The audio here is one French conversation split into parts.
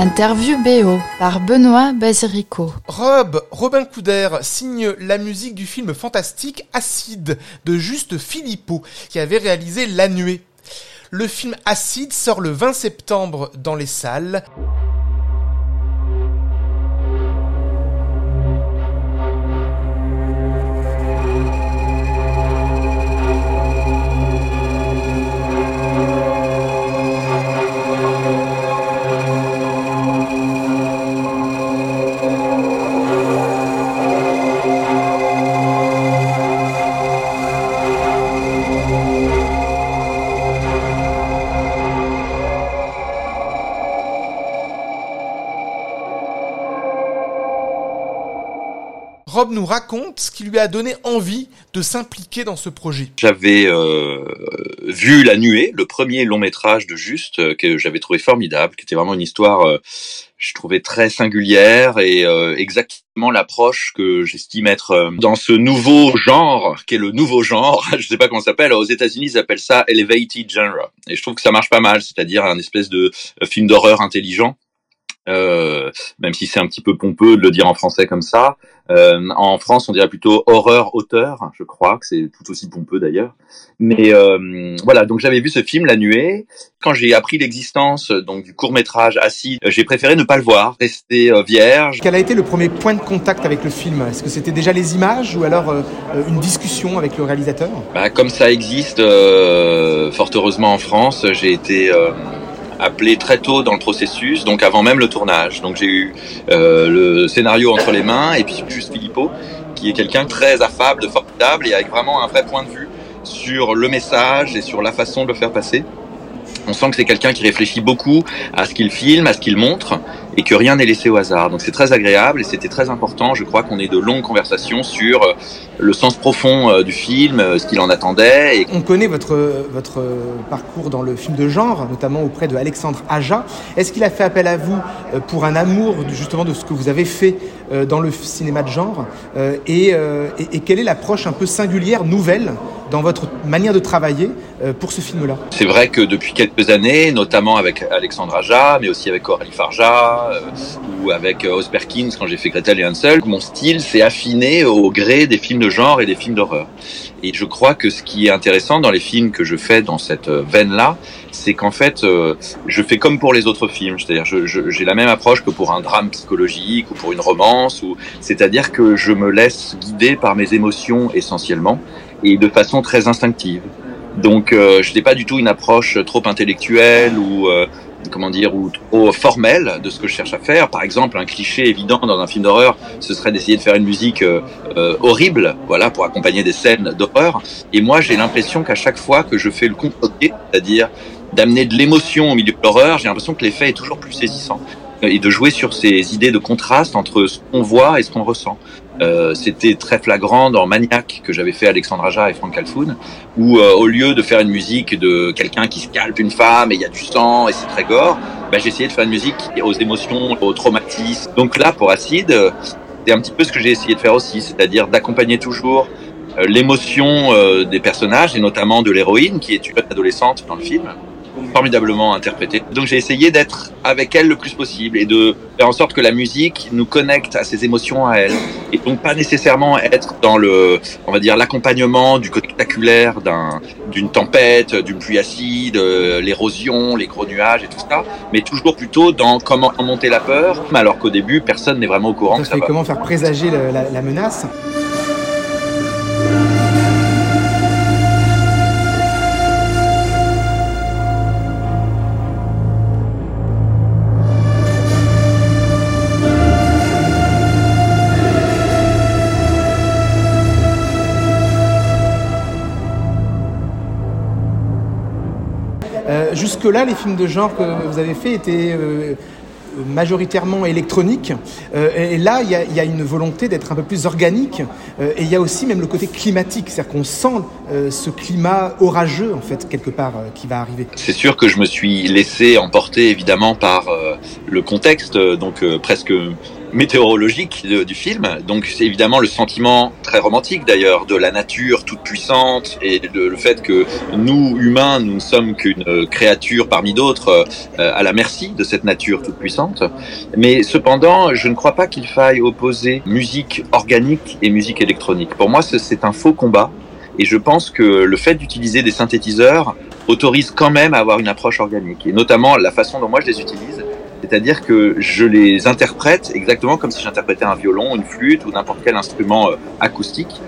Interview BO par Benoît Basirico. Rob, Robin Couder signe la musique du film fantastique Acide de Juste Philippot qui avait réalisé La Nuée. Le film Acide sort le 20 septembre dans les salles. Nous raconte ce qui lui a donné envie de s'impliquer dans ce projet. J'avais euh, vu La Nuée, le premier long métrage de Juste, euh, que j'avais trouvé formidable, qui était vraiment une histoire, euh, je trouvais très singulière et exactement l'approche que j'estime être dans ce nouveau genre, qui est le nouveau genre, je sais pas comment ça s'appelle, aux États-Unis ils appellent ça elevated genre, et je trouve que ça marche pas mal, c'est-à-dire un espèce de film d'horreur intelligent euh, même si c'est un petit peu pompeux de le dire en français comme ça. Euh, en France, on dirait plutôt horreur auteur, je crois que c'est tout aussi pompeux d'ailleurs. Mais euh, voilà, donc j'avais vu ce film La Nuée. Quand j'ai appris l'existence donc du court métrage Acide, j'ai préféré ne pas le voir, rester vierge. Quel a été le premier point de contact avec le film? Est-ce que c'était déjà les images ou alors une discussion avec le réalisateur? Bah, Comme ça existe, fort heureusement en France, j'ai été appelé très tôt dans le processus, donc avant même le tournage. Donc j'ai eu euh, le scénario entre les mains et puis juste Filippo, qui est quelqu'un très affable, formidable et avec vraiment un vrai point de vue sur le message et sur la façon de le faire passer. On sent que c'est quelqu'un qui réfléchit beaucoup à ce qu'il filme, à ce qu'il montre, et que rien n'est laissé au hasard. Donc c'est très agréable et c'était très important. Je crois qu'on ait de longues conversations sur euh, le sens profond euh, du film, euh, ce qu'il en attendait. On connaît votre, votre parcours dans le film de genre, notamment auprès de Alexandre Aja. Est-ce qu'il a fait appel à vous pour un amour justement de ce que vous avez fait dans le cinéma de genre et, quelle est l'approche un peu singulière, nouvelle dans votre manière de travailler pour ce film-là? C'est vrai que depuis quelques années, notamment avec Alexandre Aja, mais aussi avec Coralie Farja, euh, ou avec euh, Osperkins quand j'ai fait Gretel et Hansel, mon style s'est affiné au gré des films de genre et des films d'horreur. Et je crois que ce qui est intéressant dans les films que je fais dans cette euh, veine-là, c'est qu'en fait, je fais comme pour les autres films. C'est-à-dire, j'ai la même approche que pour un drame psychologique ou pour une romance. C'est-à-dire que je me laisse guider par mes émotions essentiellement et de façon très instinctive. Donc, je n'ai pas du tout une approche trop intellectuelle ou comment dire, ou trop formel de ce que je cherche à faire. Par exemple, un cliché évident dans un film d'horreur, ce serait d'essayer de faire une musique euh, euh, horrible, voilà, pour accompagner des scènes d'horreur. Et moi, j'ai l'impression qu'à chaque fois que je fais le contre c'est-à-dire d'amener de l'émotion au milieu de l'horreur, j'ai l'impression que l'effet est toujours plus saisissant et de jouer sur ces idées de contraste entre ce qu'on voit et ce qu'on ressent. Euh, c'était très flagrant dans Maniac que j'avais fait Alexandre Aja et Frank Calfoun, où euh, au lieu de faire une musique de quelqu'un qui scalpe une femme et il y a du sang et c'est très gore, bah, j'ai essayé de faire une musique aux émotions, au traumatisme. Donc là, pour Acide, c'est un petit peu ce que j'ai essayé de faire aussi, c'est-à-dire d'accompagner toujours euh, l'émotion des personnages et notamment de l'héroïne qui est une adolescente dans le film formidablement interprétée. Donc j'ai essayé d'être avec elle le plus possible et de faire en sorte que la musique nous connecte à ses émotions à elle. Et donc pas nécessairement être dans le, on va dire, l'accompagnement du spectaculaire d'un, d'une tempête, d'une pluie acide, euh, l'érosion, les gros nuages et tout ça, mais toujours plutôt dans comment monter la peur, alors qu'au début personne n'est vraiment au courant. Ça, que ça comment faire présager la, la menace Jusque-là, les films de genre que vous avez faits étaient euh, majoritairement électroniques. Euh, et là, il y, a une volonté d'être un peu plus organique. Euh, et il y a aussi même le côté climatique, c'est-à-dire qu'on sent ce climat orageux, en fait, quelque part, qui va arriver. C'est sûr que je me suis laissé emporter, évidemment, par le contexte, donc presque météorologique du film. Donc c'est évidemment le sentiment très romantique d'ailleurs de la nature toute puissante et de, le fait que nous humains nous ne sommes qu'une créature parmi d'autres euh, à la merci de cette nature toute puissante. Mais cependant, je ne crois pas qu'il faille opposer musique organique et musique électronique. Pour moi, c'est un faux combat. Et je pense que le fait d'utiliser des synthétiseurs autorise quand même à avoir une approche organique. Et notamment la façon dont moi je les utilise, c'est-à-dire que je les interprète exactement comme si j'interprétais un violon, une flûte ou n'importe quel instrument euh, acoustique.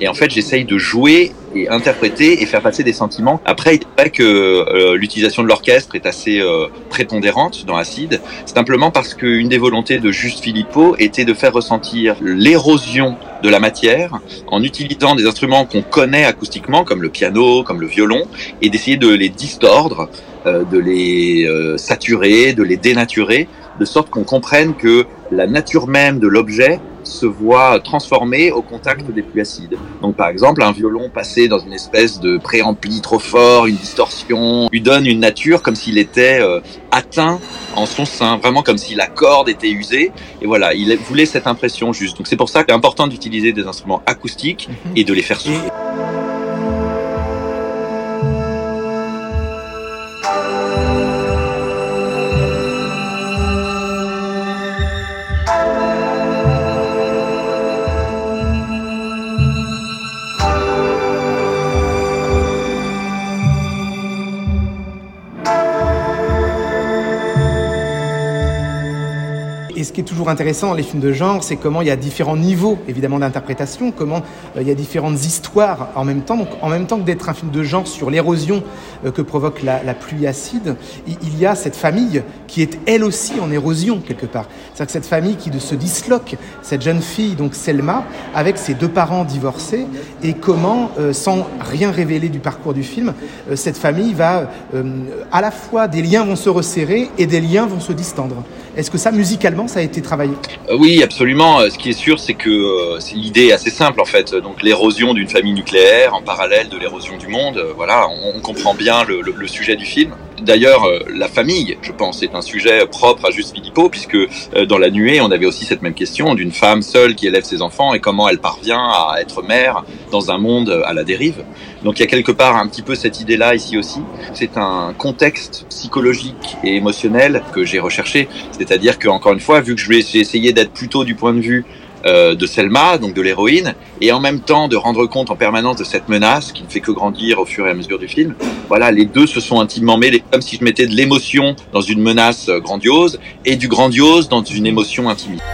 Et en fait, j'essaye de jouer et interpréter et faire passer des sentiments. Après, il est vrai que euh, l'utilisation de l'orchestre est assez euh, prépondérante dans Acide, simplement parce qu'une des volontés de Juste Philippot était de faire ressentir l'érosion de la matière en utilisant des instruments qu'on connaît acoustiquement, comme le piano, comme le violon, et d'essayer de les distordre, de les saturer, de les dénaturer, de sorte qu'on comprenne que la nature même de l'objet se voit transformé au contact des pluies acides. Donc par exemple, un violon passé dans une espèce de préampli trop fort, une distorsion, lui donne une nature comme s'il était euh, atteint en son sein, vraiment comme si la corde était usée. Et voilà, il voulait cette impression juste. Donc c'est pour ça qu'il est important d'utiliser des instruments acoustiques mhm. et de les faire souffler. Qui est toujours intéressant dans les films de genre, c'est comment il y a différents niveaux, évidemment, d'interprétation, comment euh, il y a différentes histoires en même temps. Donc, en même temps que d'être un film de genre sur l'érosion euh, que provoque la, pluie acide, il, y a cette famille qui est elle aussi en érosion quelque part. C'est-à-dire que cette famille qui se disloque, cette jeune fille, donc Selma, avec ses deux parents divorcés, et comment, euh, sans rien révéler du parcours du film, cette famille va, à la fois des liens vont se resserrer et des liens vont se distendre. Est-ce que ça, musicalement, ça a été travaillé euh, Oui, absolument. Euh, ce qui est sûr, c'est que euh, l'idée est assez simple en fait. Donc l'érosion d'une famille nucléaire en parallèle de l'érosion du monde. Voilà, on, comprend bien le, sujet du film. D'ailleurs, la famille, je pense, est un sujet propre à Juste Philippot, puisque dans La Nuée, on avait aussi cette même question d'une femme seule qui élève ses enfants et comment elle parvient à être mère dans un monde à la dérive. Donc il y a quelque part un petit peu cette idée-là ici aussi. C'est un contexte psychologique et émotionnel que j'ai recherché. C'est-à-dire que encore une fois, vu que j'ai essayé d'être plutôt du point de vue euh, de Selma, donc de l'héroïne, et en même temps de rendre compte en permanence de cette menace qui ne fait que grandir au fur et à mesure du film. Voilà, les deux se sont intimement mêlés, comme si je mettais de l'émotion dans une menace grandiose et du grandiose dans une émotion intimiste.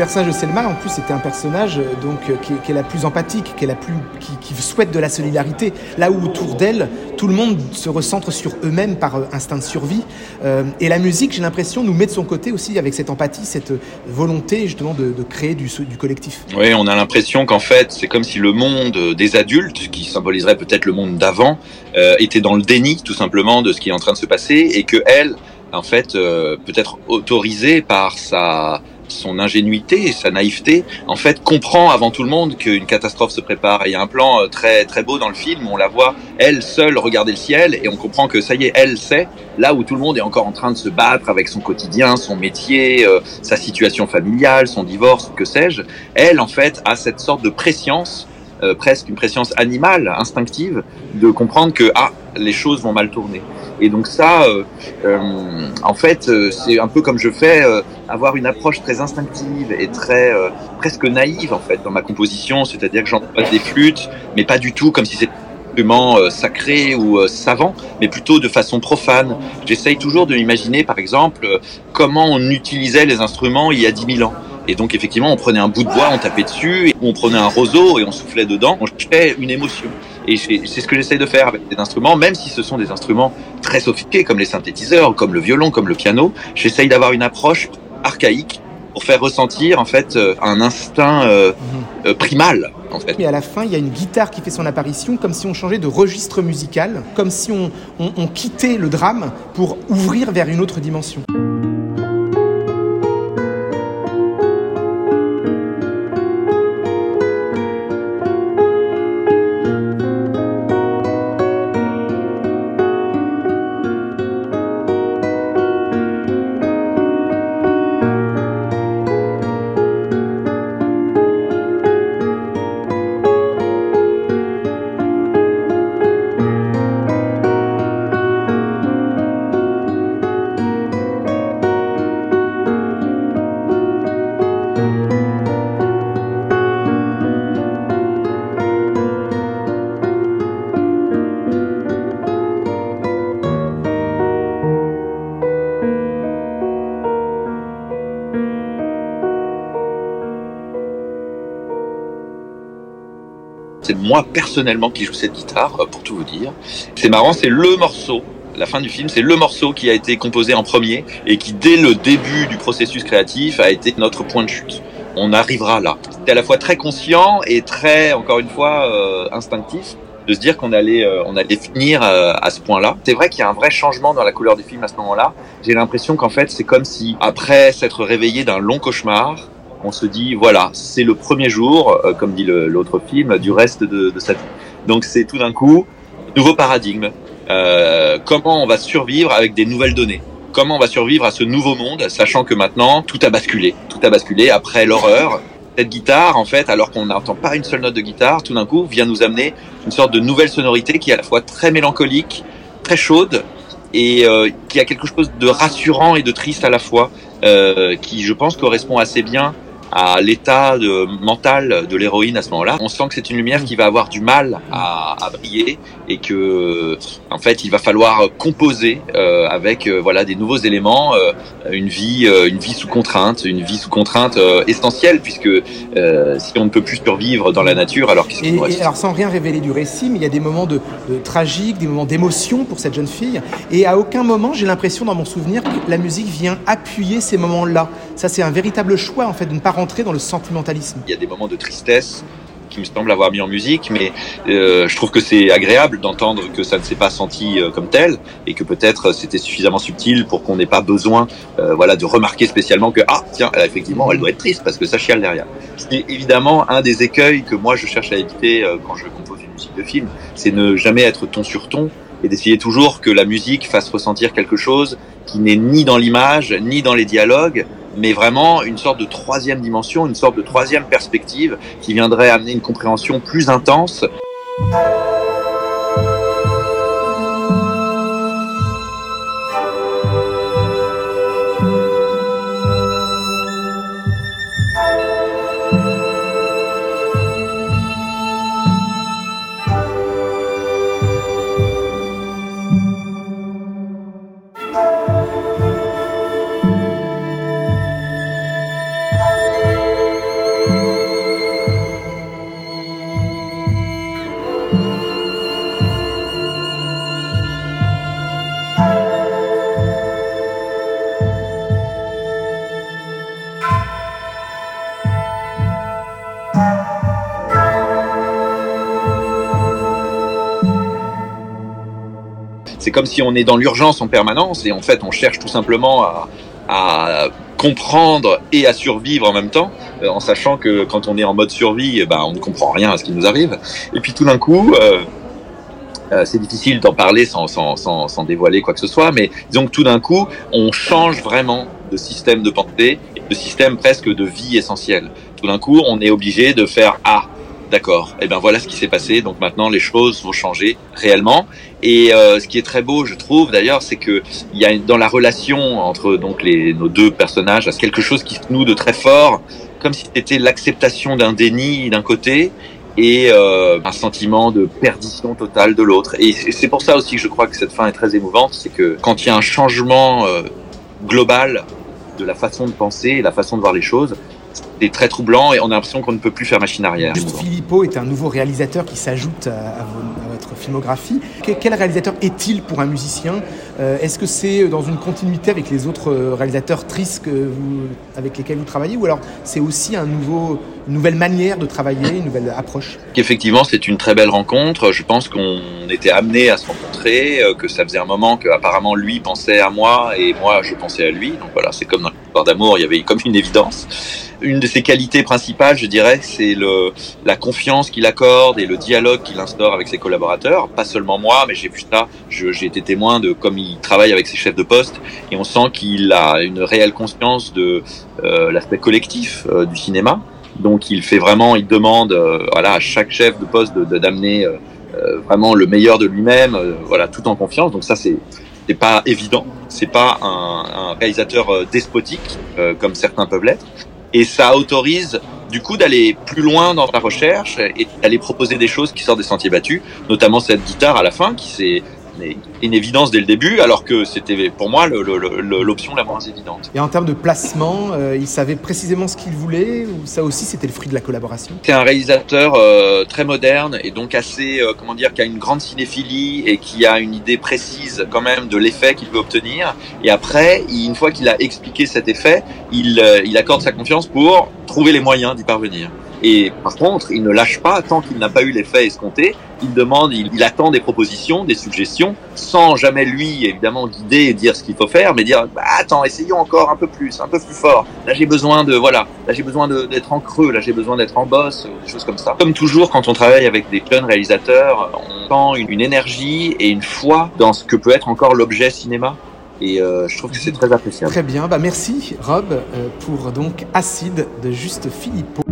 Personnage de Selma, en plus, c'était un personnage euh, donc euh, qui, est la plus empathique, qui est la plus, qui, souhaite de la solidarité. Là où autour d'elle, tout le monde se recentre sur eux-mêmes par euh, instinct de survie. et la musique, j'ai l'impression, nous met de son côté aussi avec cette empathie, cette volonté justement de, créer du, collectif. Oui, on a l'impression qu'en fait, c'est comme si le monde des adultes, qui symboliserait peut-être le monde d'avant, était dans le déni tout simplement de ce qui est en train de se passer, et que elle, en fait, peut-être autorisée par sa son ingénuité et sa naïveté, en fait, comprend avant tout le monde qu'une catastrophe se prépare. il y a un plan euh, très très beau dans le film où on la voit elle seule regarder le ciel et on comprend que ça y est, elle sait là où tout le monde est encore en train de se battre avec son quotidien, son métier, euh, sa situation familiale, son divorce, que sais-je. Elle, en fait, a cette sorte de préscience euh, presque une préscience animale, instinctive, de comprendre que ah, les choses vont mal tourner. Et donc ça, euh, euh, en fait, c'est un peu comme je fais, avoir une approche très instinctive et très presque naïve en fait dans ma composition, c'est-à-dire que j'emploie des flûtes, mais pas du tout comme si c'était sacré ou savant, mais plutôt de façon profane. J'essaye toujours de m'imaginer, par exemple, comment on utilisait les instruments il y a 10 000 ans. Et donc effectivement, on prenait un bout de bois, on tapait dessus, et on prenait un roseau et on soufflait dedans, on jetait une émotion. Et c'est ce que j'essaye de faire avec des instruments, même si ce sont des instruments très sophistiqués comme les synthétiseurs, comme le violon, comme le piano. J'essaye d'avoir une approche archaïque pour faire ressentir en fait euh, un instinct euh, mhm. euh, primal. En fait. Et à la fin, il y a une guitare qui fait son apparition, comme si on changeait de registre musical, comme si on quittait le drame pour ouvrir vers une autre dimension. Moi personnellement qui joue cette guitare, euh, pour tout vous dire. C'est marrant, c'est le morceau la fin du film, c'est le morceau qui a été composé en premier et qui, dès le début du processus créatif, a été notre point de chute. On arrivera là. C'était à la fois très conscient et très, encore une fois, euh, instinctif de se dire qu'on allait, euh, on allait finir à ce point-là. C'est vrai qu'il y a un vrai changement dans la couleur du film à ce moment-là. J'ai l'impression qu'en fait, c'est comme si, après s'être réveillé d'un long cauchemar, on se dit voilà, c'est le premier jour, euh, comme dit l'autre film, du reste de, sa vie. Donc c'est tout d'un coup nouveau paradigme. Euh, comment on va survivre avec des nouvelles données? Comment on va survivre à ce nouveau monde, sachant que maintenant tout a basculé, tout a basculé après l'horreur. Cette guitare, en fait, alors qu'on n'entend pas une seule note de guitare, tout d'un coup vient nous amener une sorte de nouvelle sonorité qui est à la fois très mélancolique, très chaude, et euh, qui a quelque chose de rassurant et de triste à la fois, qui je pense correspond assez bien à l'état mental de l'héroïne à ce moment-là. On sent que c'est une lumière qui va avoir du mal à, à, briller et que en fait il va falloir composer euh, avec euh, voilà des nouveaux éléments, euh, une vie une vie sous contrainte, une vie sous contrainte essentielle puisque si on ne peut plus survivre dans la nature alors qu'est-ce et alors sans rien révéler du récit, mais il y a des moments de, de tragique, des moments d'émotion pour cette jeune fille et à aucun moment j'ai l'impression dans mon souvenir que la musique vient appuyer ces moments-là. Ça c'est un véritable choix en fait de ne pas rentrer dans le sentimentalisme. Il y a des moments de tristesse qui me semblent avoir mis en musique, mais euh, je trouve que c'est agréable d'entendre que ça ne s'est pas senti euh, comme tel et que peut-être c'était suffisamment subtil pour qu'on n'ait pas besoin, euh, voilà, de remarquer spécialement que ah tiens, effectivement, elle doit être triste parce que ça chiale derrière. C'est évidemment un des écueils que moi je cherche à éviter quand je compose une musique de film, c'est ne jamais être ton sur ton et d'essayer toujours que la musique fasse ressentir quelque chose qui n'est ni dans l'image ni dans les dialogues, mais vraiment une sorte de troisième dimension, une sorte de troisième perspective qui viendrait amener une compréhension plus intense. C'est comme si on est dans l'urgence en permanence et en fait on cherche tout simplement à, comprendre et à survivre en même temps, euh, en sachant que quand on est en mode survie, ben, on ne comprend rien à ce qui nous arrive. Et puis tout d'un coup, euh, euh, c'est difficile d'en parler sans, sans, sans, sans, dévoiler quoi que ce soit, mais disons que tout d'un coup, on change vraiment de système de pensée, de système presque de vie essentielle. Tout d'un coup, on est obligé de faire Ah, D'accord. Et eh ben voilà ce qui s'est passé. Donc maintenant les choses vont changer réellement. Et euh, ce qui est très beau, je trouve d'ailleurs, c'est que il y a dans la relation entre donc les nos deux personnages, quelque chose qui se noue de très fort, comme si c'était l'acceptation d'un déni d'un côté et euh, un sentiment de perdition totale de l'autre. Et c'est pour ça aussi que je crois que cette fin est très émouvante, c'est que quand il y a un changement euh, global de la façon de penser la façon de voir les choses, c'est très troublant et on a l'impression qu'on ne peut plus faire machine arrière. Philippot est un nouveau réalisateur qui s'ajoute à, filmographie. Quel réalisateur est-il pour un musicien? Est-ce que c'est dans une continuité avec les autres réalisateurs tristes avec lesquels vous travaillez ou alors c'est aussi un nouveau, une nouvelle manière de travailler, une nouvelle approche? Effectivement, c'est une très belle rencontre. Je pense qu'on était amené à se rencontrer, que ça faisait un moment que apparemment lui pensait à moi et moi je pensais à lui. Donc voilà, c'est comme dans d'amour, il y avait comme une évidence. Une de ses qualités principales, je dirais, c'est le, la confiance qu'il accorde et le dialogue qu'il instaure avec ses collaborateurs. Pas seulement moi, mais j'ai vu ça, j'ai été témoin de comme il travaille avec ses chefs de poste et on sent qu'il a une réelle conscience de euh, l'aspect collectif euh, du cinéma. Donc il fait vraiment, il demande euh, voilà, à chaque chef de poste d'amener de, vraiment le meilleur de lui-même, voilà, tout en confiance. Donc ça, c'est c'est pas évident. C'est pas un, réalisateur despotique comme certains peuvent l'être et ça autorise du coup d'aller plus loin dans la recherche et d'aller proposer des choses qui sortent des sentiers battus, notamment cette guitare à la fin qui s'est une évidence dès le début, alors que c'était pour moi l'option la moins évidente. Et en termes de placement, euh, il savait précisément ce qu'il voulait, ou ça aussi c'était le fruit de la collaboration? C'est un réalisateur euh, très moderne et donc assez, euh, comment dire, qui a une grande cinéphilie et qui a une idée précise quand même de l'effet qu'il veut obtenir. Et après, une fois qu'il a expliqué cet effet, il, il accorde sa confiance pour trouver les moyens d'y parvenir. Et par contre, il ne lâche pas tant qu'il n'a pas eu l'effet escompté. Il demande, il, attend des propositions, des suggestions, sans jamais lui, évidemment, guider et dire ce qu'il faut faire, mais dire, bah, attends, essayons encore un peu plus, un peu plus fort. Là, j'ai besoin de, voilà, là, j'ai besoin d'être en creux, là, j'ai besoin d'être en bosse, des choses comme ça. Comme toujours, quand on travaille avec des jeunes réalisateurs, on sent une, énergie et une foi dans ce que peut être encore l'objet cinéma. Et euh, je trouve que c'est très appréciable. Très bien, bah merci Rob euh, pour donc Acide de Juste Philippot.